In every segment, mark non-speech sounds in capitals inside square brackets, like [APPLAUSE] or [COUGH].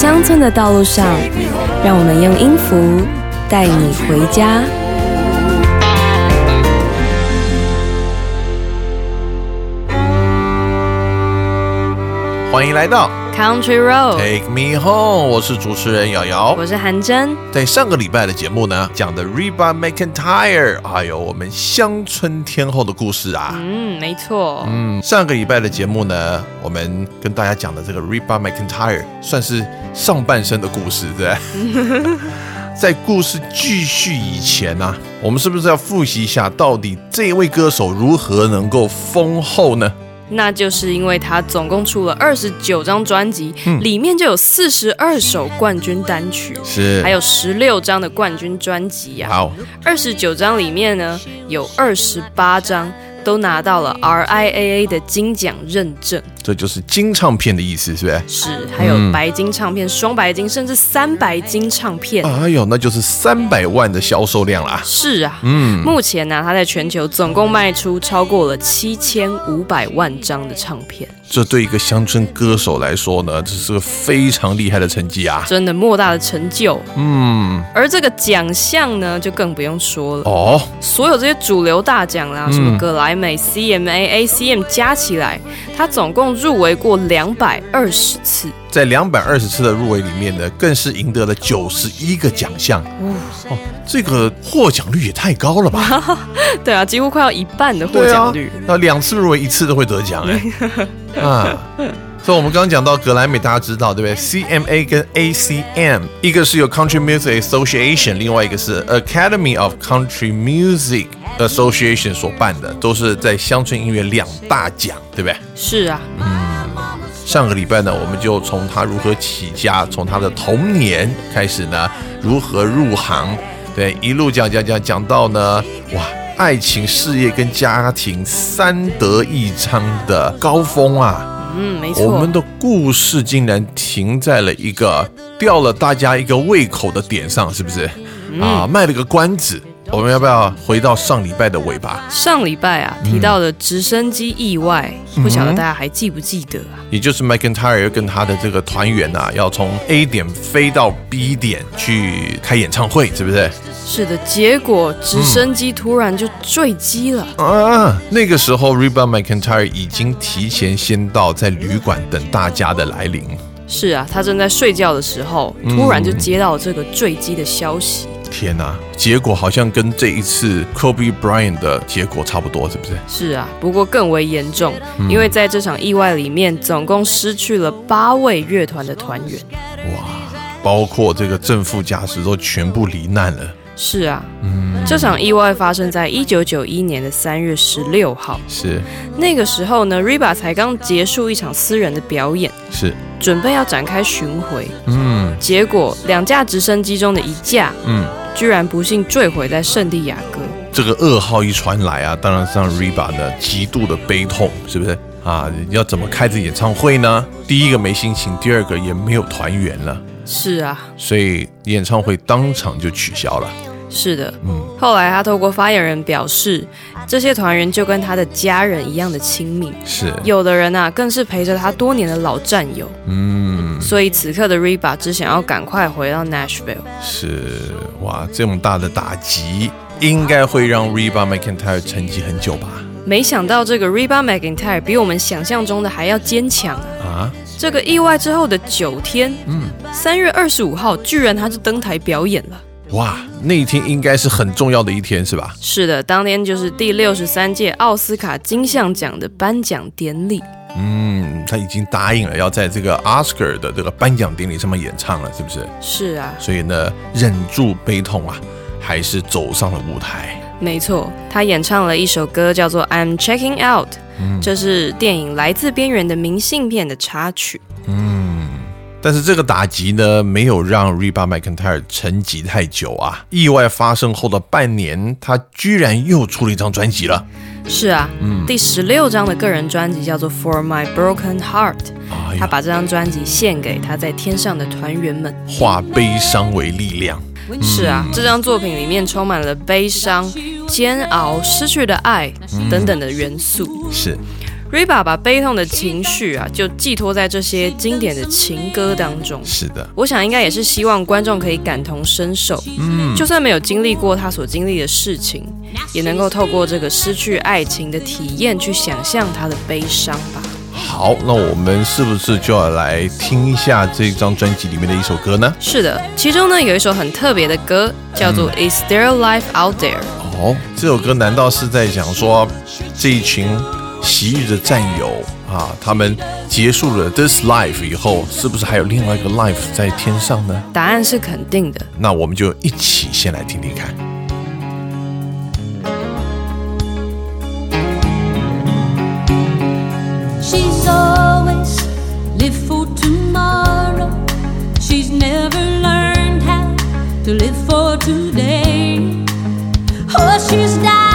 乡村的道路上，让我们用音符带你回家。欢迎来到 Country Road，Take Me Home，我是主持人瑶瑶。我是韩真。在上个礼拜的节目呢，讲的 Reba McIntyre，哎呦我们乡村天后的故事啊。嗯，没错。嗯，上个礼拜的节目呢，我们跟大家讲的这个 Reba McIntyre 算是上半身的故事，对不对？[LAUGHS] 在故事继续以前呢、我们是不是要复习一下，到底这位歌手如何能够丰厚呢？那就是因为他总共出了二十九张专辑，嗯。里面就有四十二首冠军单曲，是。还有十六张的冠军专辑呀。好，二十九张里面呢，有二十八张都拿到了 RIAA 的金奖认证，这就是金唱片的意思，是不是？是还有白金唱片、双白金，甚至三白金唱片。哎呦，那就是三百万的销售量啦。是啊，嗯，目前呢，他在全球总共卖出超过了七千五百万张的唱片，这对一个乡村歌手来说呢，这是个非常厉害的成绩啊。真的莫大的成就。嗯，而这个奖项呢，就更不用说了，哦，所有这些主流大奖啦，嗯什么格莱美、CMA、ACM 加起来，他总共入围过两百二十次。在两百二十次的入围里面呢，更是赢得了九十一个奖项。哦，这个获奖率也太高了吧？[LAUGHS] 对啊，几乎快要一半的获奖率。，那两次入围一次都会得奖哎。[LAUGHS] 啊，所以我们刚刚讲到格莱美，大家知道对不对？CMA 跟 ACM，一个是由 Country Music Association，另外一个是 Academy of Country Music Association 所办的，都是在乡村音乐两大奖，对不对？是啊，嗯上个礼拜呢，我们就从他如何起家，从他的童年开始呢，如何入行，对，一路讲讲讲讲到呢，哇，爱情、事业跟家庭三得一彰的高峰啊！嗯，没错我们，的故事竟然停在了一个吊了大家一个胃口的点上，是不是？啊，卖了个关子。我们要不要回到上礼拜的尾巴？上礼拜啊提到的直升机意外，嗯不晓得大家还记不记得啊？也就是 McIntyre 跟他的这个团员啊，要从 A 点飞到 B 点去开演唱会，是不是？是的，结果直升机突然就坠机了。啊，那个时候 Reba McIntyre 已经提前先到，在旅馆等大家的来临。是啊，他正在睡觉的时候，嗯突然就接到这个坠机的消息。天哪、结果好像跟这一次 Kobe Bryant 的结果差不多，是不是？是啊，不过更为严重，嗯因为在这场意外里面，总共失去了八位乐团的团员。哇包括这个正副驾驶都全部罹难了。是啊，这场意外发生在一九九一年的三月十六号。是那个时候呢，Riba 才刚结束一场私人的表演，是，准备要展开巡回，嗯结果两架直升机中的一架嗯，居然不幸坠毁在圣地亚哥。这个噩耗一传来啊，当然是让 Riba 呢极度的悲痛，是不是？啊，要怎么开这演唱会呢？第一个没心情，第二个也没有团员了，是啊，所以演唱会当场就取消了。是的。嗯后来他透过发言人表示，这些团员就跟他的家人一样的亲密，是，有的人啊更是陪着他多年的老战友。嗯，所以此刻的 Reba 只想要赶快回到 Nashville。是，哇，这么大的打击，应该会让 Reba McIntyre 沉寂很久吧？没想到这个 Reba McIntyre 比我们想象中的还要坚强啊！啊，这个意外之后的九天，嗯，三月二十五号，居然他就登台表演了。哇，那一天应该是很重要的一天，是吧？是的，当天就是第六十三届奥斯卡金像奖的颁奖典礼。嗯，他已经答应了要在这个 Oscar 的这个颁奖典礼上面演唱了，是不是？是啊，所以呢，忍住悲痛啊，还是走上了舞台。没错，他演唱了一首歌，叫做《I'm Checking Out》，这是电影《来自边缘的明信片》的插曲。但是这个打击呢，没有让 Reba McEntire 沉寂太久啊。意外发生后的半年，他居然又出了一张专辑了。是啊，第十六张的个人专辑叫做《For My Broken Heart》，他把这张专辑献给他在天上的团员们。化悲伤为力量。是啊，这张作品里面充满了悲伤、煎熬、失去的爱等等的元素。是，Reba 把悲痛的情绪啊，就寄托在这些经典的情歌当中。是的，我想应该也是希望观众可以感同身受，嗯，就算没有经历过他所经历的事情，也能够透过这个失去爱情的体验去想象他的悲伤吧。好，那我们是不是就要来听一下这张专辑里面的一首歌呢？是的，其中呢有一首很特别的歌，叫做《Is There Life Out There》。哦，这首歌难道是在讲说这一群昔日的战友啊，他们结束了 this life 以后，是不是还有另外一个 life 在天上呢？答案是肯定的。那我们就一起先来听听看。She's always live for tomorrow. She's never learned how to live for today. Oh, she's dying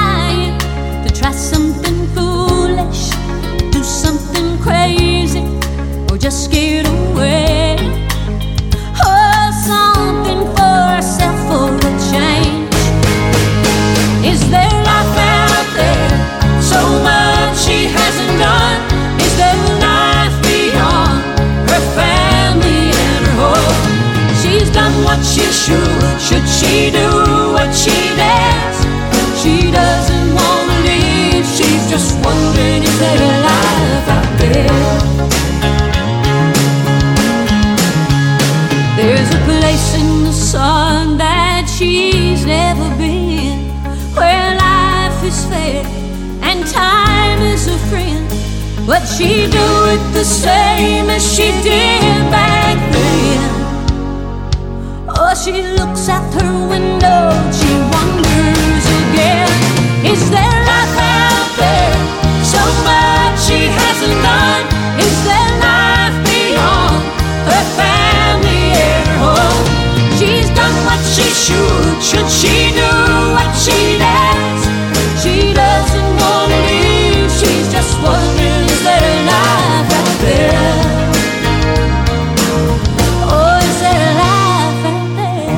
she hasn't done. Is there life beyond her family and her home? She's done what she should. Should she do what she dares? She doesn't want to leave. She's just wondering is there In the sun that she's never been, where life is fair and time is a friend. But she do it the same as she did back then. Oh, she looks out her window, she wonders again. Is there shoot Should she do what she does? She doesn't want to leave. She's just wondering, is there a life out there? Oh, is there a life out there?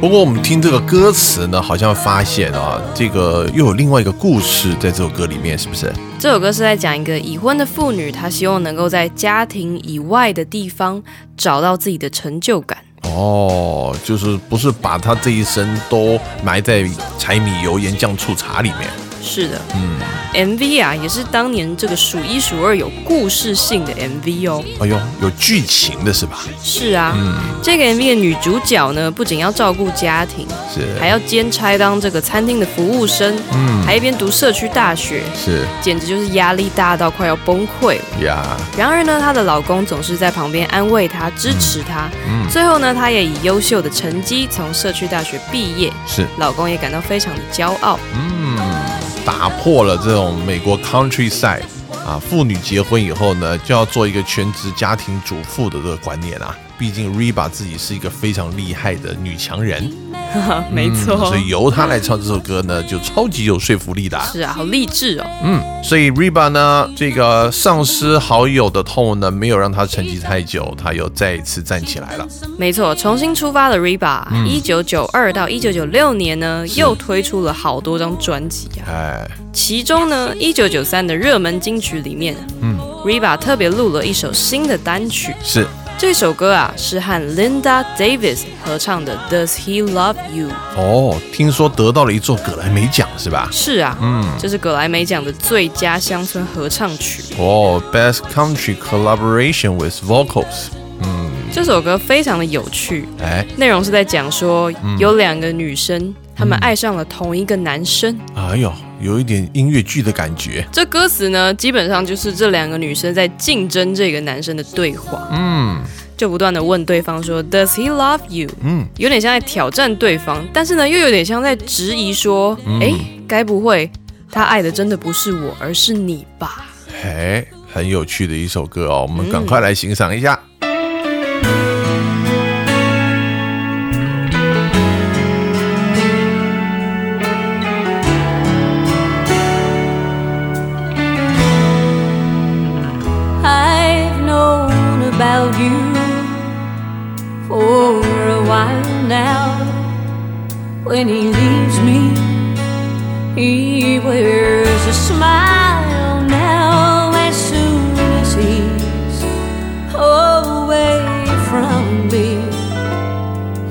不过我们听这个歌词呢，好像发现啊，这个又有另外一个故事在这首歌里面，是不是？这首歌是在讲一个已婚的妇女，她希望能够在家庭以外的地方找到自己的成就感。哦，就是不是把他这一生都埋在柴米油盐酱醋茶里面？是的，嗯，MV 啊，也是当年这个数一数二有故事性的 MV 哦。哎呦，有剧情的是吧？是啊，这个 MV 的女主角呢，不仅要照顾家庭，是还要兼差当这个餐厅的服务生，嗯，还一边读社区大学，是简直就是压力大到快要崩溃了。呀，然而呢，她的老公总是在旁边安慰她、支持她。嗯，最后呢，她也以优秀的成绩从社区大学毕业，是老公也感到非常的骄傲。嗯，打破了这种美国 countryside 啊，妇女结婚以后呢，就要做一个全职家庭主妇的这个观念啊。毕竟 Reba 自己是一个非常厉害的女强人，[LAUGHS] 没错，所以由他来唱这首歌呢，就超级有说服力的。是啊，好励志哦。嗯，所以 Riba 呢，这个丧失好友的痛呢，没有让他沉寂太久，他又再一次站起来了。没错，重新出发的 Riba，一九九二到一九九六年呢，又推出了好多张专辑啊。哎，其中呢，一九九三的热门金曲里面，嗯，Riba 特别录了一首新的单曲，是这首歌啊，是和 Linda Davis 合唱的《Does He Love You》。哦，听说得到了一座葛莱美奖是吧？是啊，嗯，这是葛莱美奖的最佳乡村合唱曲。哦，Best Country Collaboration with Vocals。嗯，这首歌非常的有趣，哎，内容是在讲说有两个女生，她们爱上了同一个男生。哎呦，有一点音乐剧的感觉。这歌词呢，基本上就是这两个女生在竞争这个男生的对话。嗯，就不断的问对方说，Does he love you？嗯，有点像在挑战对方，但是呢，又有点像在质疑说，哎、该不会他爱的真的不是我，而是你吧？哎，很有趣的一首歌哦，我们赶快来欣赏一下。you for a while now. When he leaves me, he wears a smile now as soon as he's away from me.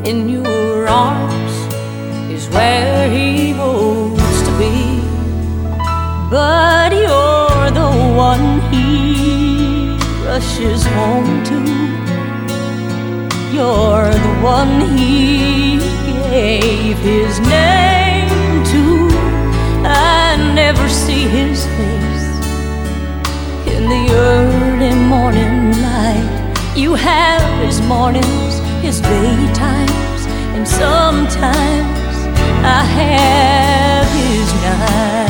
In your arms is where he wants to be, but you're the one he rushes home to. You're the one he gave his name to. I never see his face in the early morning light. You have his mornings, his daytimes, and sometimes I have his nights.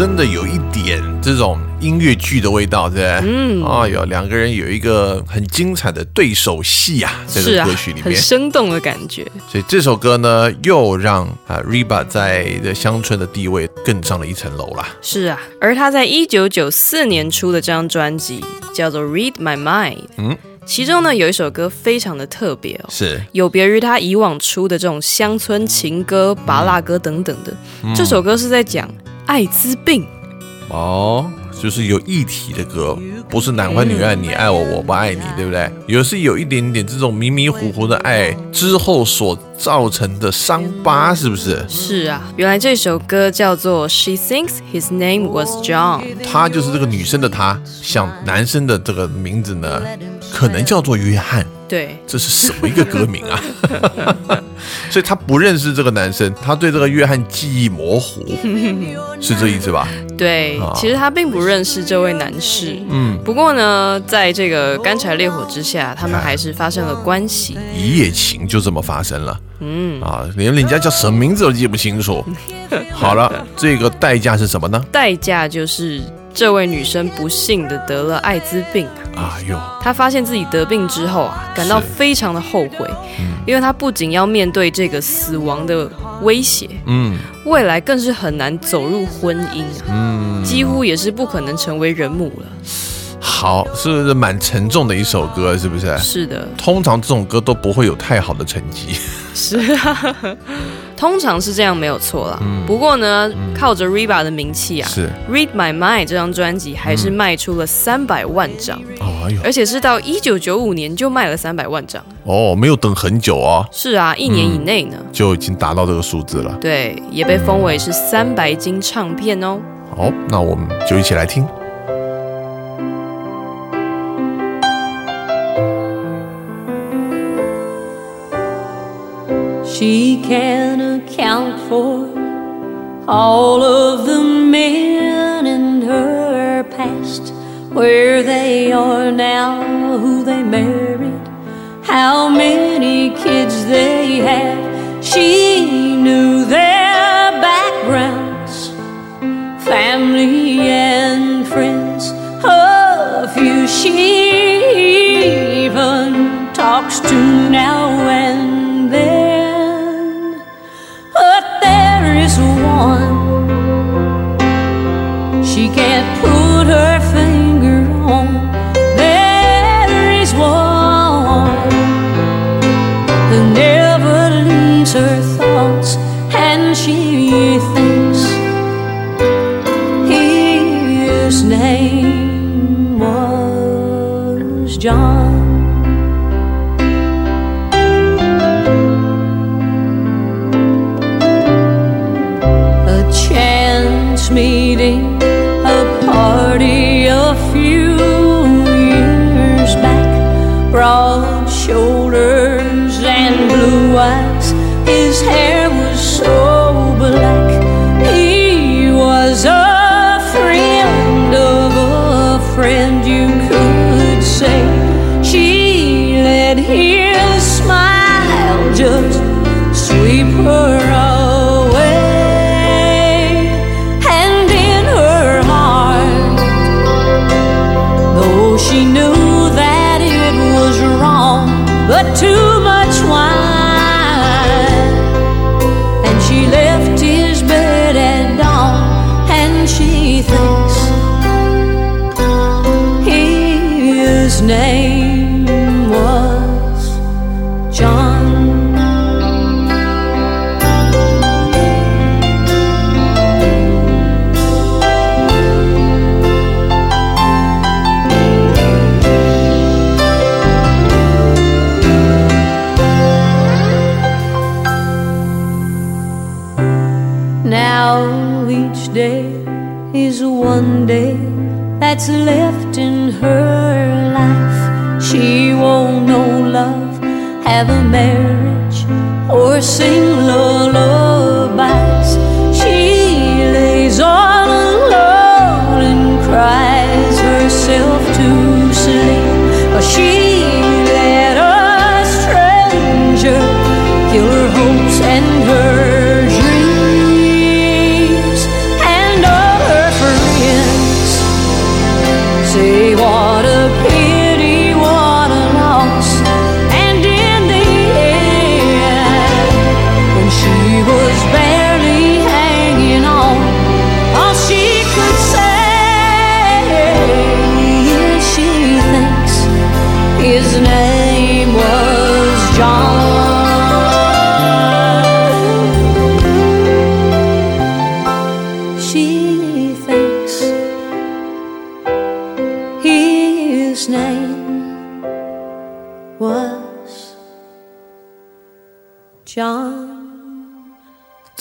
真的有一点这种音乐剧的味道，对不对？嗯，哎呦，两个人有一个很精彩的对手戏啊，在这个歌曲里，很面。生动的感觉。所以这首歌呢，又让啊 Reba 在的乡村的地位更上了一层楼啦。是啊，而他在一九九四年出的这张专辑叫做《Read My Mind》，嗯，其中呢有一首歌非常的特别哦，是有别于他以往出的这种乡村情歌、拔辣歌等等的，这首歌是在讲艾滋病。哦，就是有议题的歌，不是男欢女爱，你爱我，我不爱你，对不对？有是有一点点这种迷迷糊糊的爱之后所造成的伤疤，是不是？是啊，原来这首歌叫做《She Thinks His Name Was John》。他就是这个女生的她，想男生的这个名字呢，可能叫做约翰。对，这是什么一个歌名啊？[LAUGHS] [LAUGHS] 所以他不认识这个男生，他对这个约翰记忆模糊，[LAUGHS] 是这意思吧？对啊，其实他并不认识这位男士。嗯，不过呢，在这个干柴烈火之下，他们还是发生了关系。一夜情就这么发生了。嗯啊，连人家叫什么名字都记不清楚。[LAUGHS] 好了，这个代价是什么呢？代价就是这位女生不幸的得了艾滋病啊。哎呦，她发现自己得病之后啊，感到非常的后悔，因为她不仅要面对这个死亡的威胁，嗯未来更是很难走入婚姻啊，嗯，几乎也是不可能成为人母了。好，是不是蛮沉重的一首歌？是不是？是的，通常这种歌都不会有太好的成绩。是啊，通常是这样没有错啦。嗯不过呢，靠着 Reba 的名气啊，是，《Read My Mind》这张专辑还是卖出了三百万张，哦哎呦，而且是到一九九五年就卖了三百万张。哦，没有等很久啊，是啊，一年以内呢。就已经达到这个数字了。对，也被封为是三白金唱片哦。好，那我们就一起来听。She can account for all of the men in her past, where they are now, who they married, how many kids they have. She knew their backgrounds, family and friends. A few she even talks to now and can't put her finger on. There is one who never leaves her thoughts, and she thinks his name was John. a chance meeting, party a few years back. Broad shoulders and blue eyes, his hair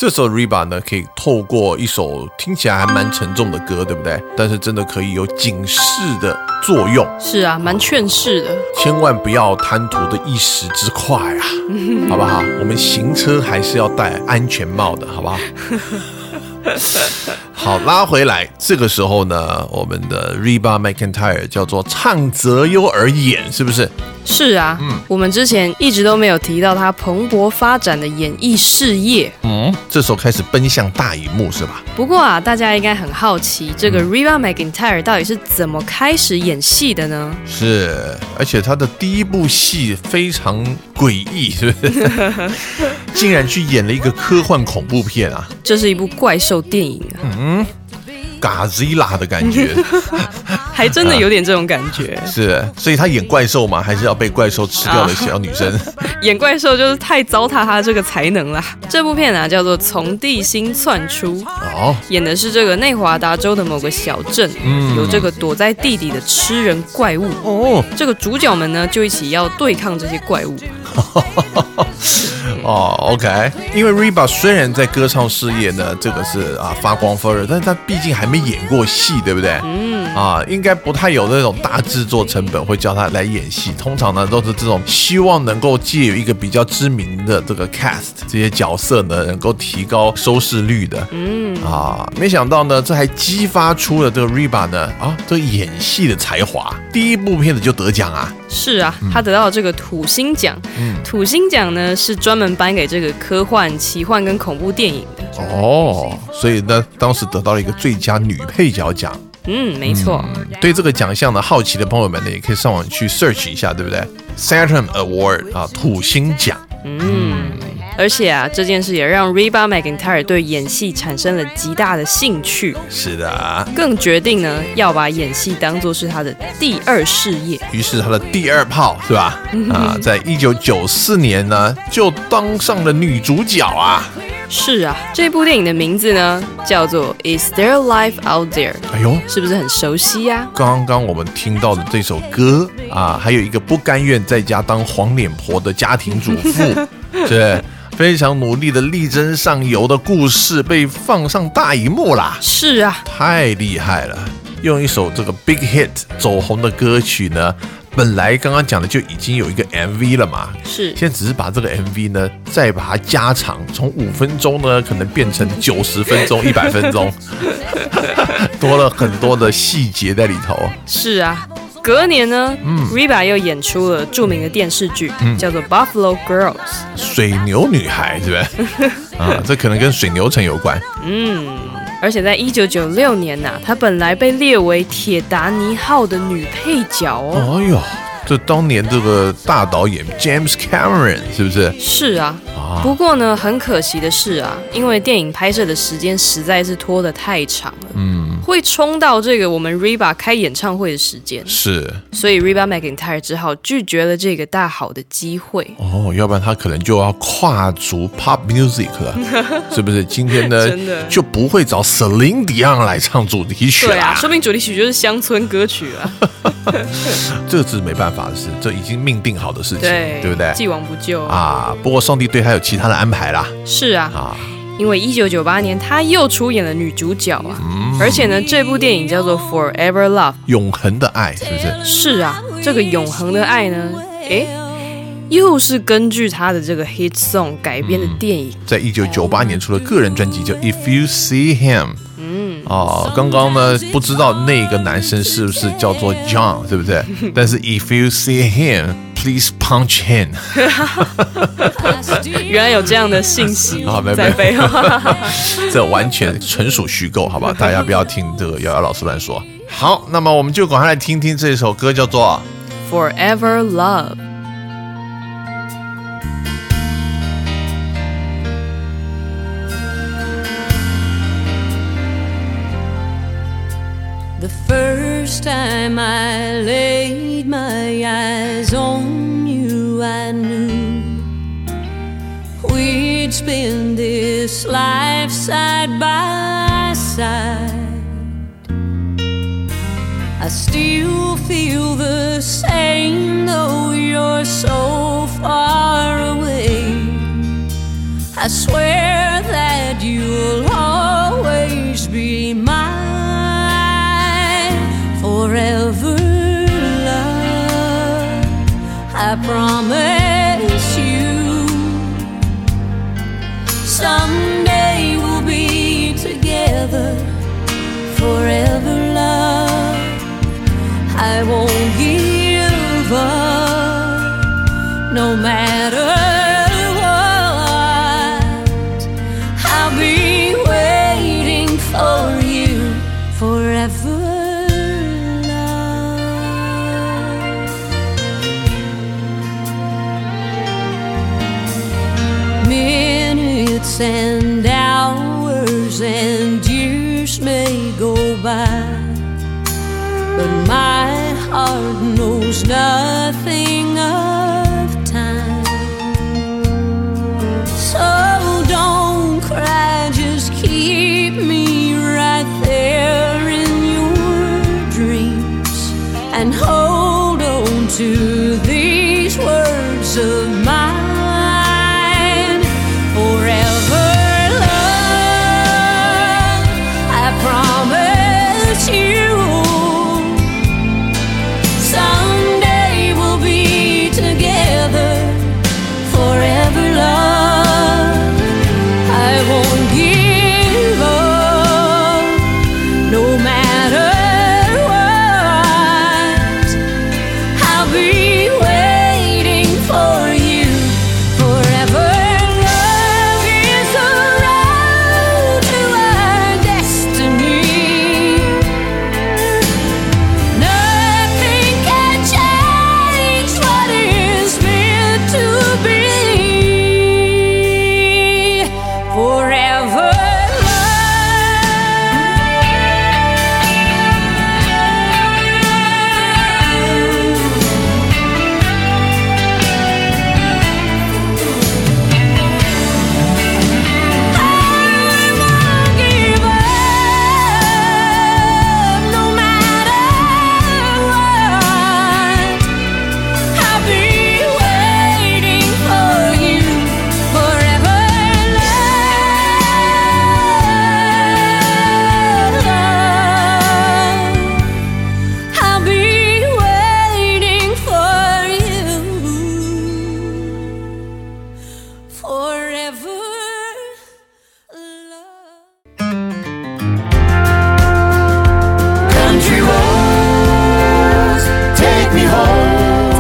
这首 Reba 呢，可以透过一首听起来还蛮沉重的歌，对不对？但是真的可以有警示的作用，是啊，蛮劝世的。千万不要贪图的一时之快啊，[LAUGHS] 好不好？我们行车还是要戴安全帽的，好不好？[LAUGHS] 好，拉回来，这个时候呢，我们的 Reba McIntyre 叫做唱择优而演，是不是？是啊，嗯我们之前一直都没有提到他蓬勃发展的演艺事业。嗯，这时候开始奔向大荧幕，是吧？不过啊，大家应该很好奇，这个 Reba McIntyre 到底是怎么开始演戏的呢？是，而且他的第一部戏非常诡异，是不是？[LAUGHS] 竟然去演了一个科幻恐怖片啊这是一部怪兽电影啊，，Godzilla 的感觉。[LAUGHS] 还真的有点这种感觉。是，所以他演怪兽嘛，还是要被怪兽吃掉的小女生？[LAUGHS] 演怪兽就是太糟蹋他这个才能了。这部片啊叫做《从地心窜出》，哦，演的是这个内华达州的某个小镇，有这个躲在地底的吃人怪物。哦，这个主角们呢就一起要对抗这些怪物。[LAUGHS] [LAUGHS] 哦，OK，因为 Reba 虽然在歌唱事业呢，这个是啊发光发热，但是他毕竟还没演过戏，对不对？嗯，啊，应该不太有那种大制作成本会叫他来演戏，通常呢都是这种希望能够借有一个比较知名的这个 cast 这些角色呢，能够提高收视率的。嗯，啊，没想到呢，这还激发出了这个 Reba 呢啊这个演戏的才华，第一部片子就得奖啊。是啊，他得到了这个土星奖。土星奖呢是专门颁给这个科幻、奇幻跟恐怖电影的。哦，所以呢，当时得到了一个最佳女配角奖。嗯，没错。对这个奖项呢，好奇的朋友们呢，也可以上网去 search 一下，对不对？Saturn Award 啊，土星奖。而且啊，这件事也让 Reba McIntyre 对演戏产生了极大的兴趣，是的，更决定呢要把演戏当做是他的第二事业。于是他的第二炮是吧？啊，在一九九四年呢，就当上了女主角啊。是啊，这部电影的名字呢叫做 Is There Life Out There？哎呦，是不是很熟悉呀、刚刚我们听到的这首歌啊，还有一个不甘愿在家当黄脸婆的家庭主妇，[LAUGHS] 是非常努力的力争上游的故事，被放上大荧幕啦。是啊，太厉害了！用一首这个 big hit 走红的歌曲呢，本来刚刚讲的就已经有一个 MV 了嘛，是现在只是把这个 MV 呢再把它加长，从五分钟呢可能变成九十分钟、[LAUGHS] 一百分钟，多了很多的细节在里头。是啊。隔年呢、r e b a 又演出了著名的电视剧，叫做《Buffalo Girls》。水牛女孩，对不对？[LAUGHS] 啊，这可能跟水牛城有关。嗯而且在一九九六年呐、她本来被列为《铁达尼号》的女配角哦。哎呦，这当年这个大导演 James Cameron 是不是？是啊，啊，不过呢，很可惜的是啊，因为电影拍摄的时间实在是拖得太长了，嗯，会冲到这个我们 Reba 开演唱会的时间，是所以 Reba McEntire 只好拒绝了这个大好的机会。哦，要不然他可能就要跨足 pop music 了，[LAUGHS] 是不是？今天呢真的就不会找 Celine Dion 来唱主题曲啦对啊，说明主题曲就是乡村歌曲啊。[LAUGHS] 这是没办法的事，这已经命定好的事情，对，对不对？既往不咎啊。啊，不过上帝对他有其他的安排啦，是啊，啊，因为一九九八年她又出演了女主角啊，嗯而且呢，这部电影叫做《Forever Love》。永恒的爱，是不是？是啊，这个永恒的爱呢，诶，又是根据他的这个 hit song 改编的电影。在一九九八年出了个人专辑叫《If You See Him》。嗯，哦，刚刚呢不知道那个男生是不是叫做 John，对不对？但是 If you see him, please punch him。[LAUGHS] 原来有这样的信息啊没在背后。[LAUGHS] 这完全纯属虚构，好吧？[LAUGHS] 大家不要听这个瑶瑶老师乱说。好，那么我们就赶快来听听这首歌，叫做 Forever Love。The first time I laid my eyes on you, I knew we'd spend this life side by side. I still feel the same, though you're so far away. I swear love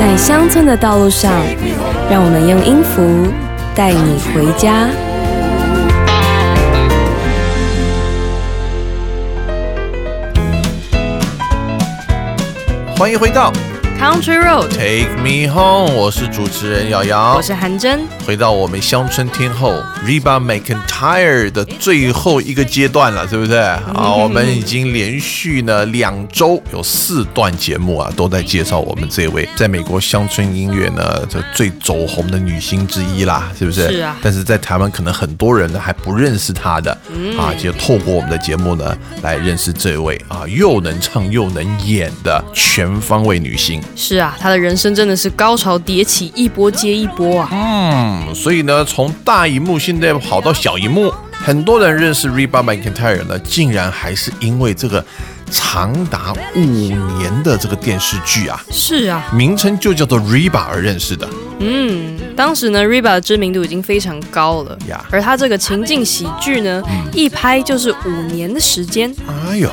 在乡村的道路上，让我们用音符带你回家。欢迎回到 Country Road，Take Me Home，我是主持人瑶瑶我。是韩真。回到我们乡村天后 Reba McIntyre 的最后一个阶段了，对不对？啊，我们已经连续呢两周有四段节目啊，都在介绍我们这位在美国乡村音乐呢这最走红的女星之一啦，是不是？是啊但是在台湾可能很多人呢还不认识她的，啊，就透过我们的节目呢来认识这位啊又能唱又能演的全方位女星。是啊，他的人生真的是高潮迭起，一波接一波啊。嗯，所以呢，从大荧幕现在跑到小荧幕，很多人认识 Reba McEntire 呢，竟然还是因为这个长达五年的这个电视剧啊，是啊，名称就叫做 Reba 而认识的。嗯，当时呢，Reba 的知名度已经非常高了呀而他这个情境喜剧呢，一拍就是五年的时间。哎呦，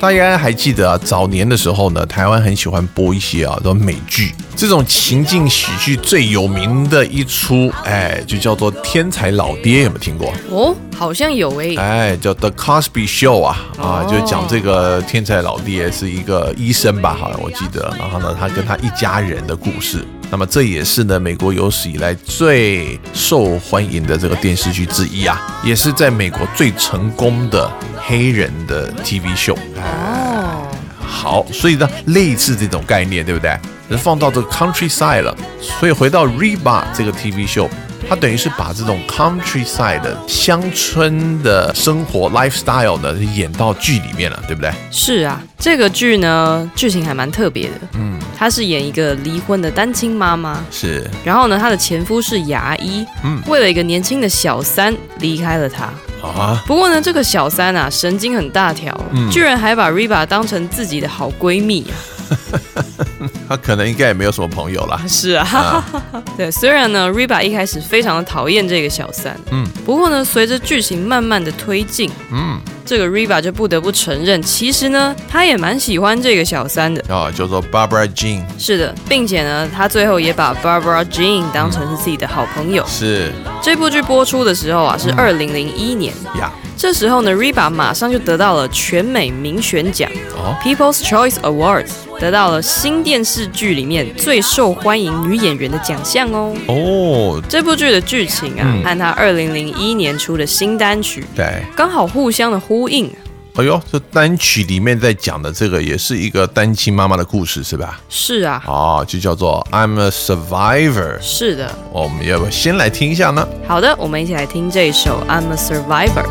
大家还记得啊，早年的时候呢，台湾很喜欢播一些啊，这种美剧。这种情境喜剧最有名的一出，哎，就叫做《天才老爹》，有没有听过？哦，好像有诶、哎，叫 The Cosby Show 啊啊，哦就讲这个天才老爹是一个医生吧，好像我记得。然后呢，他跟他一家人的故事。那么这也是呢美国有史以来最受欢迎的这个电视剧之一啊，也是在美国最成功的黑人的 TV show。哦，好，所以呢，类似这种概念，对不对？放到这个 countryside 了，所以回到 Reba 这个 TV show，它等于是把这种 countryside 的乡村的生活 lifestyle 呢演到剧里面了，对不对？是啊，这个剧呢剧情还蛮特别的。嗯，她是演一个离婚的单亲妈妈，是，然后呢，她的前夫是牙医，嗯为了一个年轻的小三离开了她。啊，不过呢，这个小三啊神经很大条，嗯居然还把 Riva 当成自己的好闺蜜啊。[LAUGHS] 他可能应该也没有什么朋友啦。[LAUGHS] 是啊，[LAUGHS] 对，虽然呢，Reba 一开始非常的讨厌这个小三，嗯。不过呢，随着剧情慢慢的推进，嗯，这个 Reba 就不得不承认，其实呢，他也蛮喜欢这个小三的。啊，叫做 Barbara Jean，是的，并且呢，他最后也把 Barbara Jean 当成是自己的好朋友。是。这部剧播出的时候啊，是二零零一年。呀，这时候呢，Reba 马上就得到了全美民选奖哦。（People's Choice Awards），得到了新电视剧里面最受欢迎女演员的奖项哦。哦，这部剧的剧情啊，嗯和她二零零一年出的新单曲对，刚好互相的呼应。哎呦，这单曲里面在讲的这个也是一个单亲妈妈的故事，是吧？是啊，哦，就叫做 I'm a Survivor。是的。我们要不要先来听一下呢？好的，我们一起来听这首《I'm a Survivor》。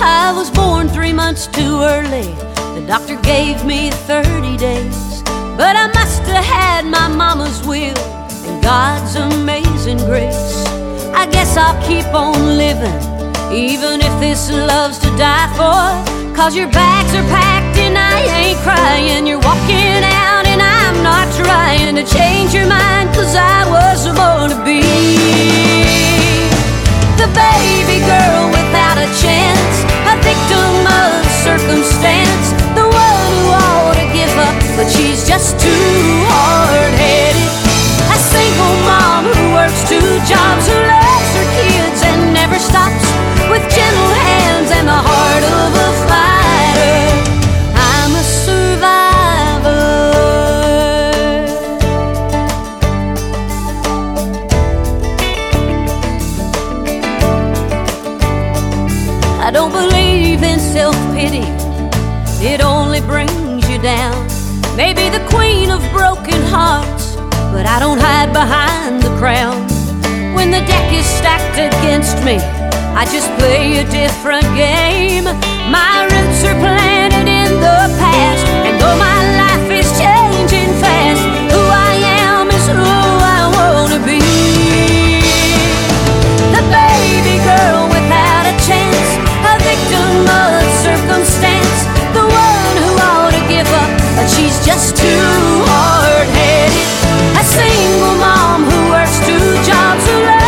I was born three months too early. The doctor gave me 30 days. But I must have had my mama's will and God's amazing grace. I guess I'll keep on living, even if this love's to die for. Cause your bags are packed and I ain't crying. You're walking out and I'm not trying to change your mind, cause I was born to be the baby girl without a chance, a victim of circumstance, but she's just too hard headed. A single mom who works two jobs, who loves her kids and never stops, with gentle hands and the I don't hide behind the crown. When the deck is stacked against me, I just play a different game. My roots are planted in the past, and though my life is changing fast, who I am is who I wanna be. The baby girl without a chance, a victim of circumstance, the one who ought to give up, but she's just too hard headed. A single mom who works two jobs, who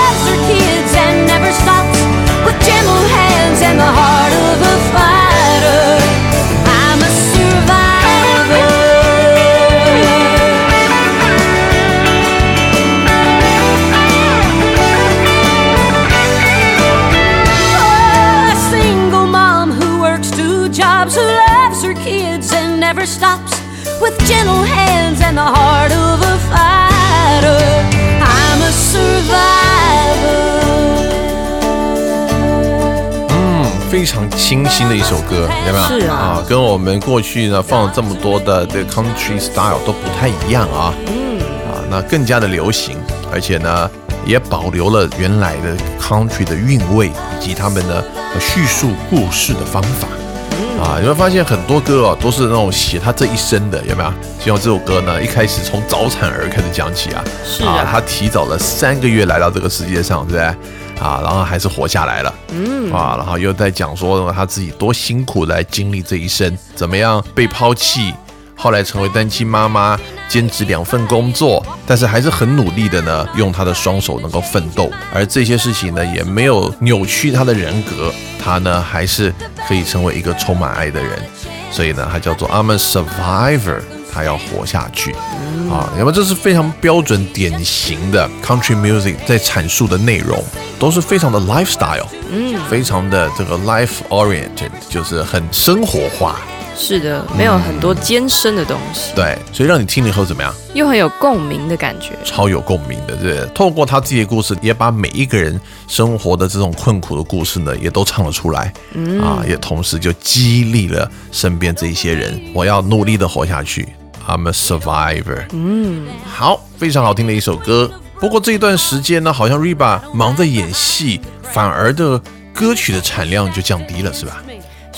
非常清新的一首歌，有没有？是啊跟我们过去呢放了这么多的这个 country style 都不太一样啊。嗯，啊，那更加的流行，而且呢也保留了原来的 country 的韵味以及他们的呃叙述故事的方法。啊，你会发现很多歌哦，都是那种写他这一生的，有没有？就像这首歌呢，一开始从早产儿开始讲起啊，是啊他提早了三个月来到这个世界上，对不对？啊，然后还是活下来了，嗯，啊，然后又在讲说他自己多辛苦来经历这一生，怎么样被抛弃，后来成为单亲妈妈，兼职两份工作，但是还是很努力的呢，用她的双手能够奋斗，而这些事情呢，也没有扭曲她的人格，她呢还是可以成为一个充满爱的人，所以呢，她叫做 I'm a survivor。她要活下去啊，那么这是非常标准典型的 country music 在阐述的内容，都是非常的 lifestyle，嗯，非常的这个 life oriented，就是很生活化，是的，没有很多艰深的东西，对，所以让你听了以后怎么样？又很有共鸣的感觉。超有共鸣的，对？透过他自己的故事，也把每一个人生活的这种困苦的故事呢，也都唱了出来，嗯啊，也同时就激励了身边这一些人，我要努力的活下去，I'm a survivor。嗯，好，非常好听的一首歌。不过这一段时间呢，好像 Riba 忙着演戏，反而的歌曲的产量就降低了，是吧？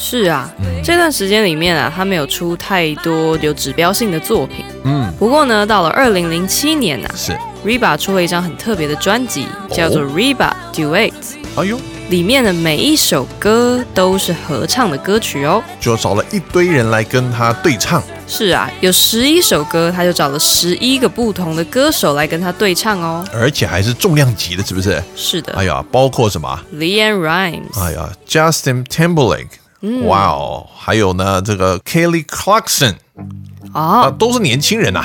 是啊，这段时间里面啊，他没有出太多有指标性的作品。嗯，不过呢，到了二零零七年啊是。，Reba 出了一张很特别的专辑，叫做《Reba Duets》，哎呦，里面的每一首歌都是合唱的歌曲哦。就找了一堆人来跟他对唱。是啊，有十一首歌，他就找了十一个不同的歌手来跟他对唱哦。而且还是重量级的，是不是？是的哎呀，包括什么？，Leanne Rimes，、哎呀，Justin Timberlake 哇哦，还有呢，这个 Kelly Clarkson 啊，啊，都是年轻人呐、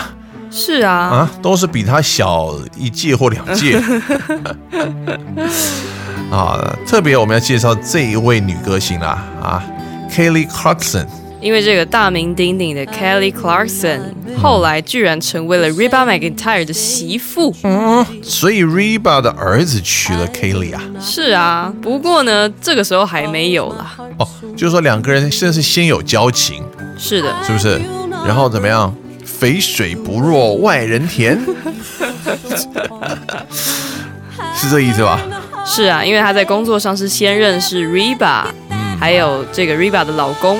是啊，啊，都是比他小一届或两届。[LAUGHS] 啊，特别我们要介绍这一位女歌星啦，啊，Kelly Clarkson。因为这个大名鼎鼎的 Kelly Clarkson 后来居然成为了 Reba McEntire 的媳妇。嗯。所以 Reba 的儿子娶了 Kelly 啊，是啊，不过呢，这个时候还没有啦。哦，就是说两个人现在是先有交情，是的，是不是？然后怎么样？肥水不落外人田，[LAUGHS] 是这意思吧？是啊，因为他在工作上是先认识 Reba，、还有这个 Reba 的老公，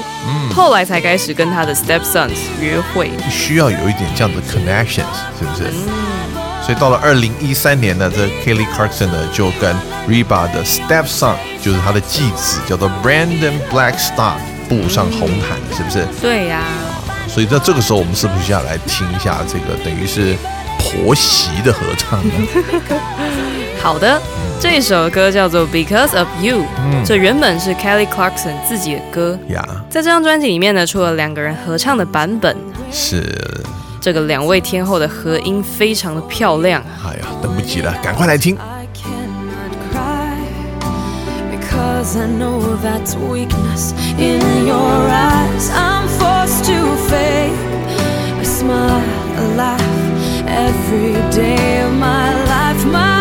后来才开始跟他的 stepsons 约会。需要有一点这样的 connections，是不是？所以到了二零一三年呢，这 Kelly Clarkson 呢就跟 Reba 的 stepson，就是他的继子，叫做 Brandon Blackstar 步上红毯，是不是？对呀、所以在这个时候，我们是不是要来听一下这个等于是婆媳的合唱呢？[LAUGHS] 好的，这首歌叫做 Because of You，、这原本是 Kelly Clarkson 自己的歌。呀，在这张专辑里面呢，出了两个人合唱的版本，是，这个两位天后的合音非常的漂亮啊。哎呀，等不及了，赶快来听。I cannot cry because I know that's weakness in your eyes. I'm forced to fake a smile, a laugh every day of my life. My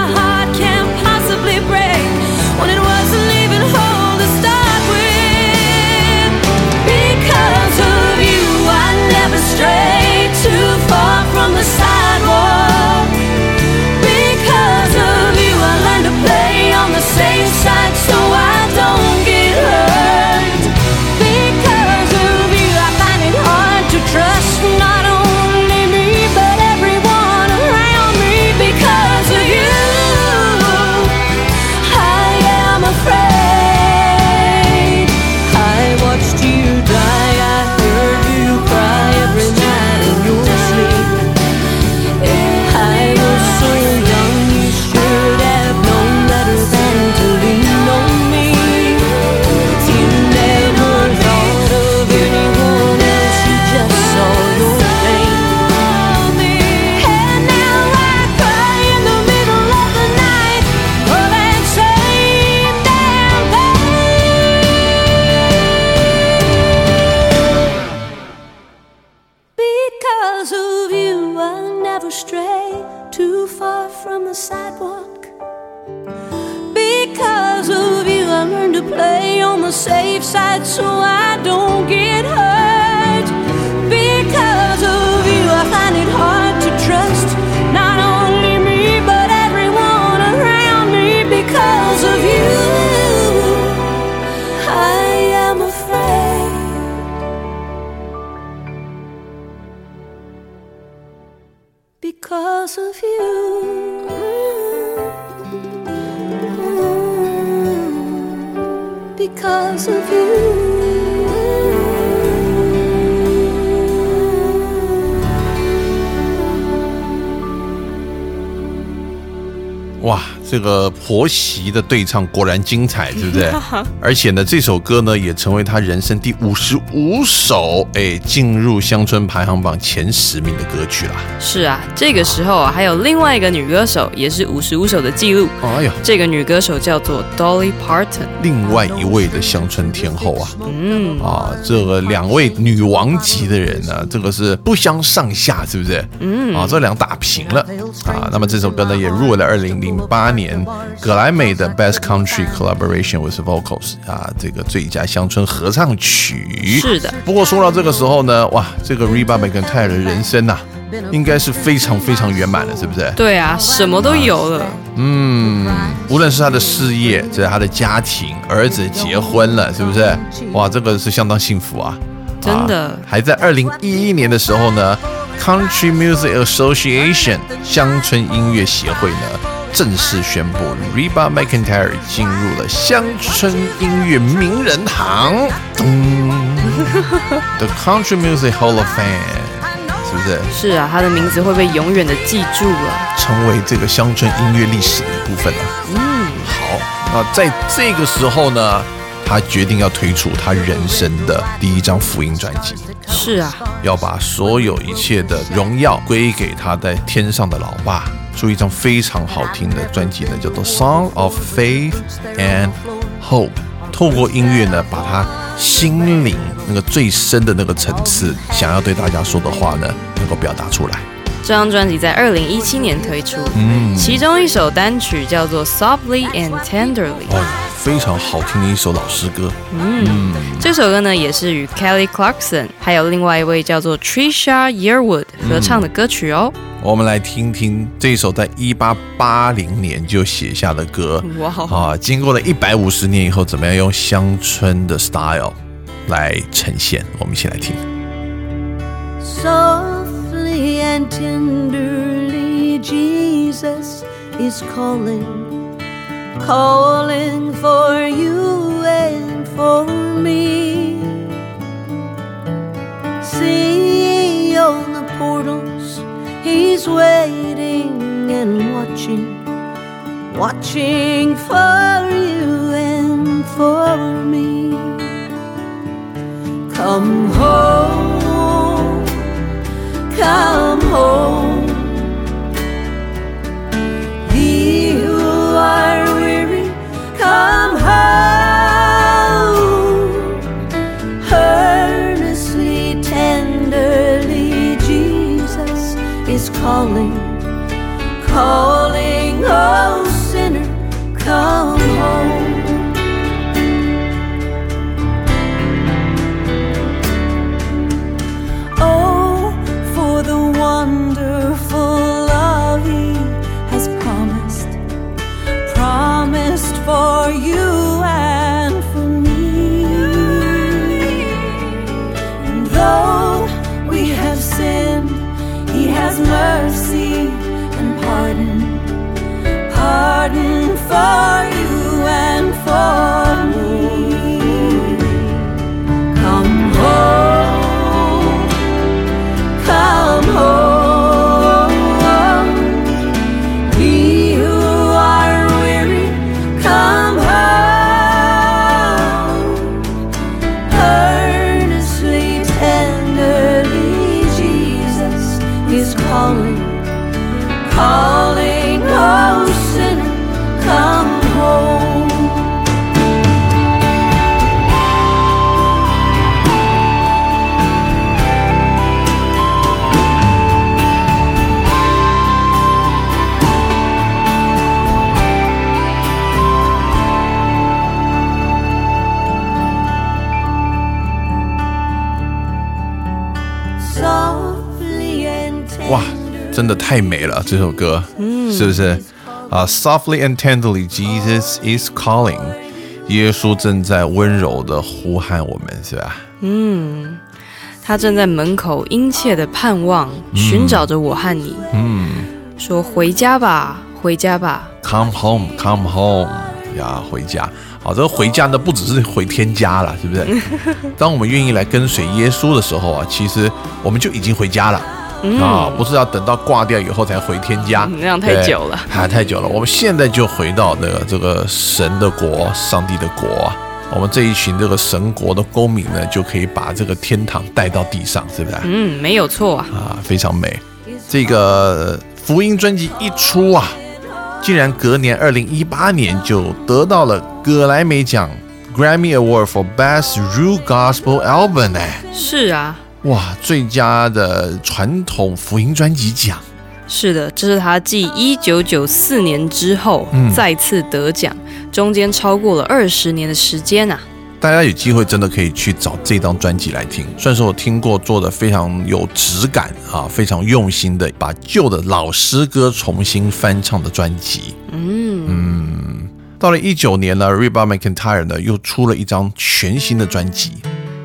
the safe side so I 这个婆媳的对唱果然精彩，对不对？[LAUGHS] 而且呢，这首歌呢也成为他人生第五十五首，哎，进入乡村排行榜前十名的歌曲啦。是啊，这个时候啊，还有另外一个女歌手，也是五十五首的记录。哎呀，这个女歌手叫做 Dolly Parton。另外一位的乡村天后啊，嗯啊，这个两位女王级的人呢，这个是不相上下，是不是？嗯啊，这两打平了啊。那么这首歌呢，也入围了二零零八年格莱美的 Best Country Collaboration with Vocals 啊，这个最佳乡村合唱曲。是的，不过说到这个时候呢，哇，这个 Reba McEntire 的人生呐、应该是非常非常圆满了，是不是？对啊，什么都有了。嗯，无论是他的事业，这是他的家庭，儿子结婚了，是不是？哇，这个是相当幸福啊！真的啊还在二零一一年的时候呢，Country Music Association 乡村音乐协会呢正式宣布 Reba McIntyre 进入了乡村音乐名人堂，咚，[LAUGHS] The Country Music Hall of Fame，是不是？是啊，他的名字会被永远的记住了。成为这个乡村音乐历史的一部分了。嗯，好，那在这个时候呢，他决定要推出他人生的第一张福音专辑，是啊，要把所有一切的荣耀归给他在天上的老爸。出一张非常好听的专辑呢，叫做《Song of Faith and Hope》。透过音乐呢，把他心灵那个最深的那个层次，想要对大家说的话呢，能够表达出来。这张专辑在二零一七年推出，其中一首单曲叫做《Softly and Tenderly》。哦，非常好听的一首老诗歌。嗯这首歌呢，也是与 Kelly Clarkson 还有另外一位叫做 Trisha Yearwood 合唱的歌曲哦。我们来听听这首在一八八零年就写下的歌。哇啊，经过了一百五十年以后，怎么样用乡村的 style 来呈现？我们一起来听。Softly and tenderly, Jesus is calling, calling for you and for me. See on the portals, He's waiting and watching, watching for you and for me. Come home, come home. 真的太美了，这首歌，是不是？啊，Softly and tenderly, Jesus is calling，耶稣正在温柔的呼喊我们，是吧？嗯他正在门口殷切的盼望，寻找着我和你。嗯说回家吧，回家吧。，Come home, come home，呀，回家。好，这个回家呢，不只是回天家了，是不是？[LAUGHS] 当我们愿意来跟随耶稣的时候啊，其实我们就已经回家了。啊，不是要等到挂掉以后才回天家，嗯那样太久了啊，太久了。我们现在就回到那个这个神的国、上帝的国啊。我们这一群这个神国的公民呢，就可以把这个天堂带到地上，是不是？嗯，没有错啊。啊，非常美。这个福音专辑一出啊，竟然隔年二零一八年就得到了格莱美奖 Grammy Award for Best Real Gospel Album 呢！是啊，哇，最佳的传统福音专辑奖。是的，这是他继一九九四年之后、嗯再次得奖，中间超过了二十年的时间啊。大家有机会真的可以去找这张专辑来听，算是我听过做的非常有质感啊，非常用心的把旧的老诗歌重新翻唱的专辑。嗯嗯，到了一九年呢，Reba McIntyre 呢又出了一张全新的专辑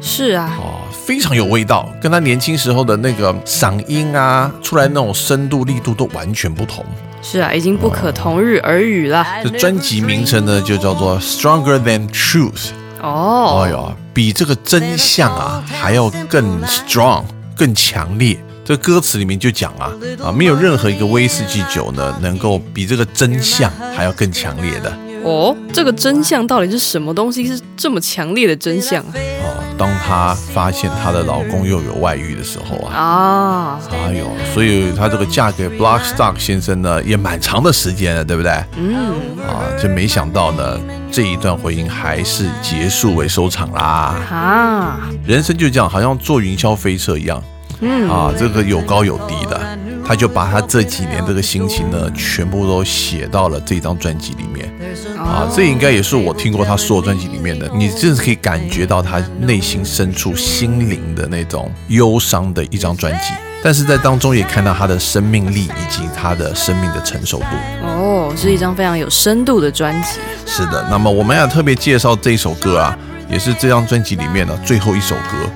是啊，哦，非常有味道，跟他年轻时候的那个嗓音啊，出来那种深度力度都完全不同。是啊，已经不可同日而语了。这专辑名称呢就叫做 Stronger Than Truth。哦，哎呦，比这个真相啊还要更 strong、更强烈。这歌词里面就讲啊啊，没有任何一个威士忌酒呢能够比这个真相还要更强烈的。哦，这个真相到底是什么东西？是这么强烈的真相啊？哦，当她发现她的老公又有外遇的时候啊，啊，哎呦，所以她这个嫁给 Blockstock 先生呢，也蛮长的时间了，对不对？嗯，啊，就没想到呢，这一段婚姻还是结束为收场啦。啊，人生就这样，好像坐云霄飞车一样，嗯，啊，这个有高有低的。他就把他这几年这个心情呢，全部都写到了这张专辑里面。啊，这应该也是我听过他所有专辑里面的，你真的是可以感觉到他内心深处心灵的那种忧伤的一张专辑。但是在当中也看到他的生命力以及他的生命的成熟度。哦，是一张非常有深度的专辑。是的，那么我们要特别介绍这一首歌啊，也是这张专辑里面的最后一首歌，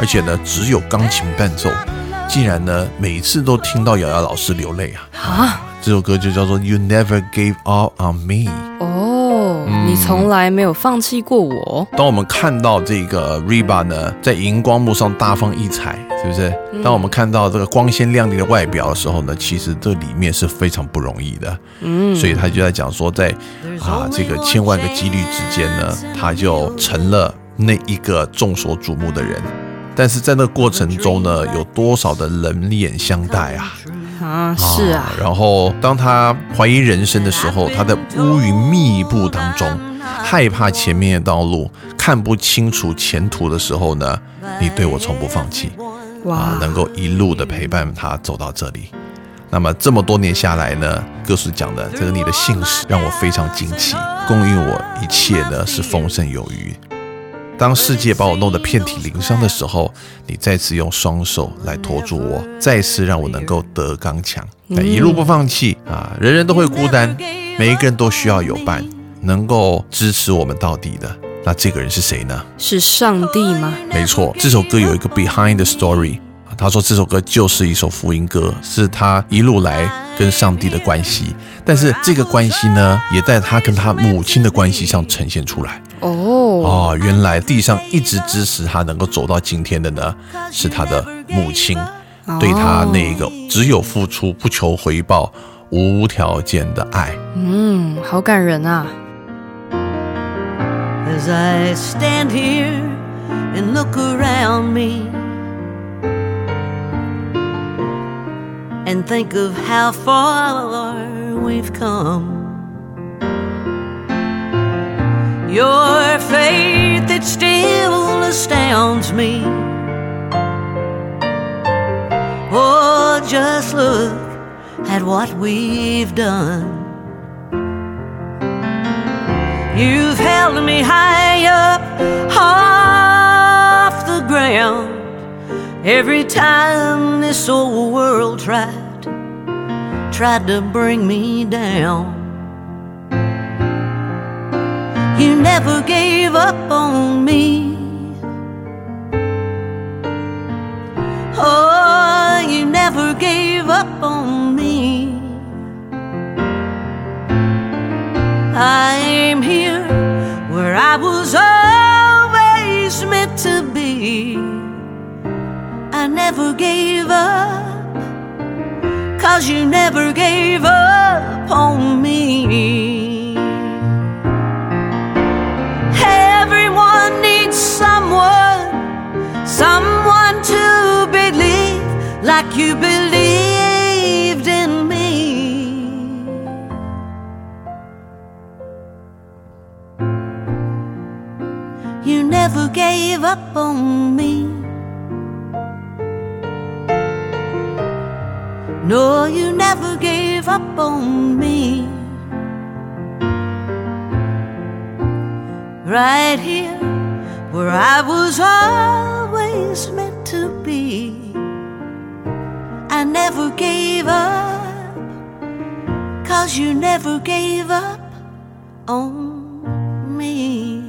而且呢只有钢琴伴奏，竟然呢每次都听到瑶瑶老师流泪啊！啊，这首歌就叫做《You Never Gave Up on Me》。哦，你从来没有放弃过我。当我们看到这个 Reba 呢，在荧光幕上大放异彩，是不是？当我们看到这个光鲜亮丽的外表的时候呢，其实这里面是非常不容易的。嗯，所以他就在讲说，在啊这个千万个几率之间呢，他就成了那一个众所瞩目的人。但是在那个过程中呢，有多少的冷眼相待啊？啊，是啊，然后当他怀疑人生的时候，他在乌云密布当中，害怕前面的道路，看不清楚前途的时候呢，你对我从不放弃啊，，能够一路的陪伴他走到这里。那么这么多年下来呢，歌词讲的这个你的信使让我非常惊奇，供应我一切呢是丰盛有余。当世界把我弄得遍体鳞伤的时候，你再次用双手来托住我，再次让我能够得刚强，哎一路不放弃啊！人人都会孤单，每一个人都需要有伴，能够支持我们到底的。那这个人是谁呢？是上帝吗？没错，这首歌有一个 behind the story。他说这首歌就是一首福音歌，是他一路来跟上帝的关系。但是这个关系呢，也在他跟他母亲的关系上呈现出来。哦，哦，原来地上一直支持他能够走到今天的呢，是他的母亲，对他那个只有付出不求回报、无条件的爱。嗯，好感人啊。As I stand here and look around me and think of how far we've come. Your faith, that still astounds me. Oh, just look at what we've done. You've held me high up off the ground every time this old world tried tried to bring me down. You never gave up on me. Oh, you never gave up on me. I'm here where I was always meant to be. I never gave up, cause you never gave up on me. Like you believed in me. You never gave up on me. No, you never gave up on me. Right here, where I was always meant to be. I never gave up, cause you never gave up on me.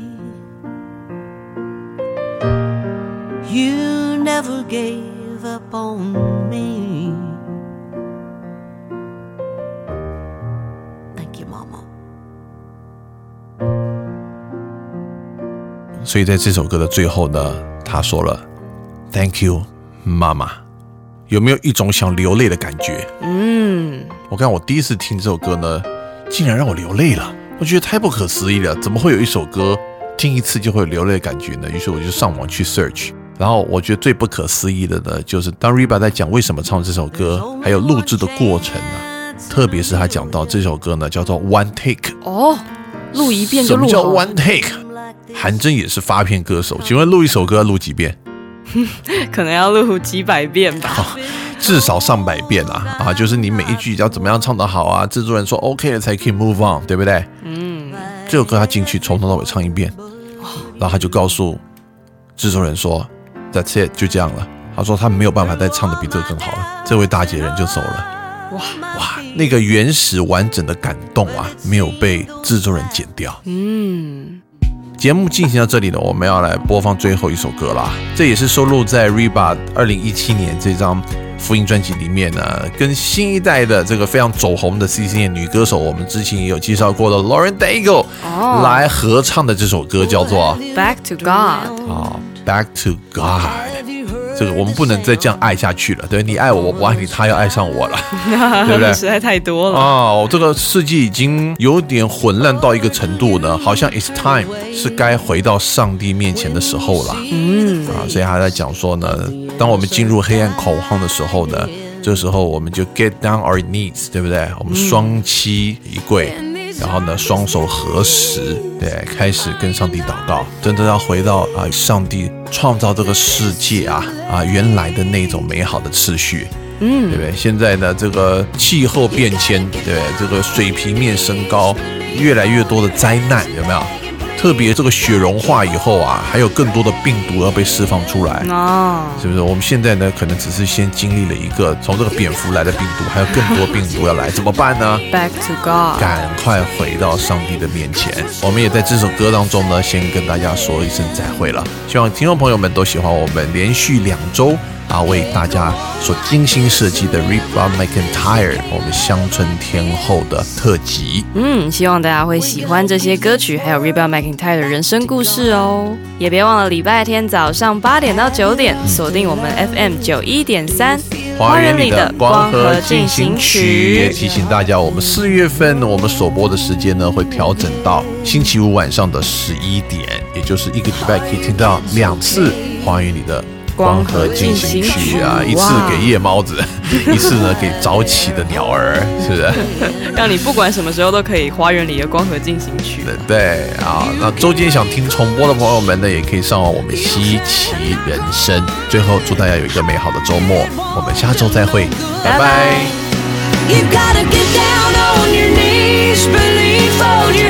You never gave up on me. Thank you, Mama. 所以在这首歌的最后呢，他说了 “Thank you，妈妈”， 有没有一种想流泪的感觉？嗯，我看我第一次听这首歌呢，竟然让我流泪了。我觉得太不可思议了，怎么会有一首歌听一次就会有流泪的感觉呢？于是我就上网去 search，然后我觉得最不可思议的呢，就是当 Riba 在讲为什么唱这首歌，还有录制的过程呢、特别是他讲到这首歌呢叫做 One Take，哦，录一遍就什么叫，One Take？韩真也是发片歌手，请问录一首歌要录几遍？[LAUGHS] 可能要录几百遍吧。至少上百遍啊啊！就是你每一句要怎么样唱得好啊，制作人说 OK 了才可以 move on，对不对？嗯，这首歌他进去从头到尾唱一遍，然后他就告诉制作人说 That's it，就这样了。他说他没有办法再唱的比这个更好了，这位大姐人就走了。哇哇，那个原始完整的感动啊，没有被制作人剪掉。嗯，节目进行到这里呢，我们要来播放最后一首歌啦。这也是收录在 Reba 二零一七年这张福音专辑里面呢，跟新一代的这个非常走红的 C C N 女歌手，我们之前也有介绍过的 Lauren Daigle、哦来合唱的这首歌叫做 Back to God，啊 Back to God。这个我们不能再这样爱下去了，对你爱我，我不爱你，他要爱上我了，对不对？[LAUGHS] 实在太多了。哦，这个世界已经有点混乱到一个程度呢，好像 it's time 是该回到上帝面前的时候了。嗯啊，所以他在讲说呢，当我们进入黑暗恐慌的时候呢，这时候我们就 get down our knees，对不对？我们双膝一跪。然后呢，双手合十，对，开始跟上帝祷告，真的要回到啊，上帝创造这个世界啊啊原来的那种美好的次序，嗯对不对？现在呢，这个气候变迁，对，这个水平面升高，越来越多的灾难，有没有？特别这个雪融化以后啊，还有更多的病毒要被释放出来，哦，是不是？我们现在呢，可能只是先经历了一个从这个蝙蝠来的病毒，还有更多病毒要来，怎么办呢？Back to God，赶快回到上帝的面前。我们也在这首歌当中呢，先跟大家说一声再会了。希望听众朋友们都喜欢我们连续两周啊为大家所精心设计的 Reba McEntire 我们乡村天后的特辑。嗯，希望大家会喜欢这些歌曲，还有 Rebel McIntyre 的人生故事哦。也别忘了礼拜天早上八点到九点，锁定我们 FM 九一点三花园里的光合进行曲，也提醒大家，我们四月份我们首播的时间呢会调整到星期五晚上的十一点，也就是一个礼拜可以听到两次花园里的。光合进行曲啊，一次给夜猫子，[LAUGHS] 一次呢给早起的鸟儿，是不是？[LAUGHS] 让你不管什么时候都可以花园里的光合进行曲。对啊，那周间想听重播的朋友们呢，也可以上网我们稀奇人生。最后祝大家有一个美好的周末，我们下周再会，拜拜 You gotta get down on your knees, believe, fold your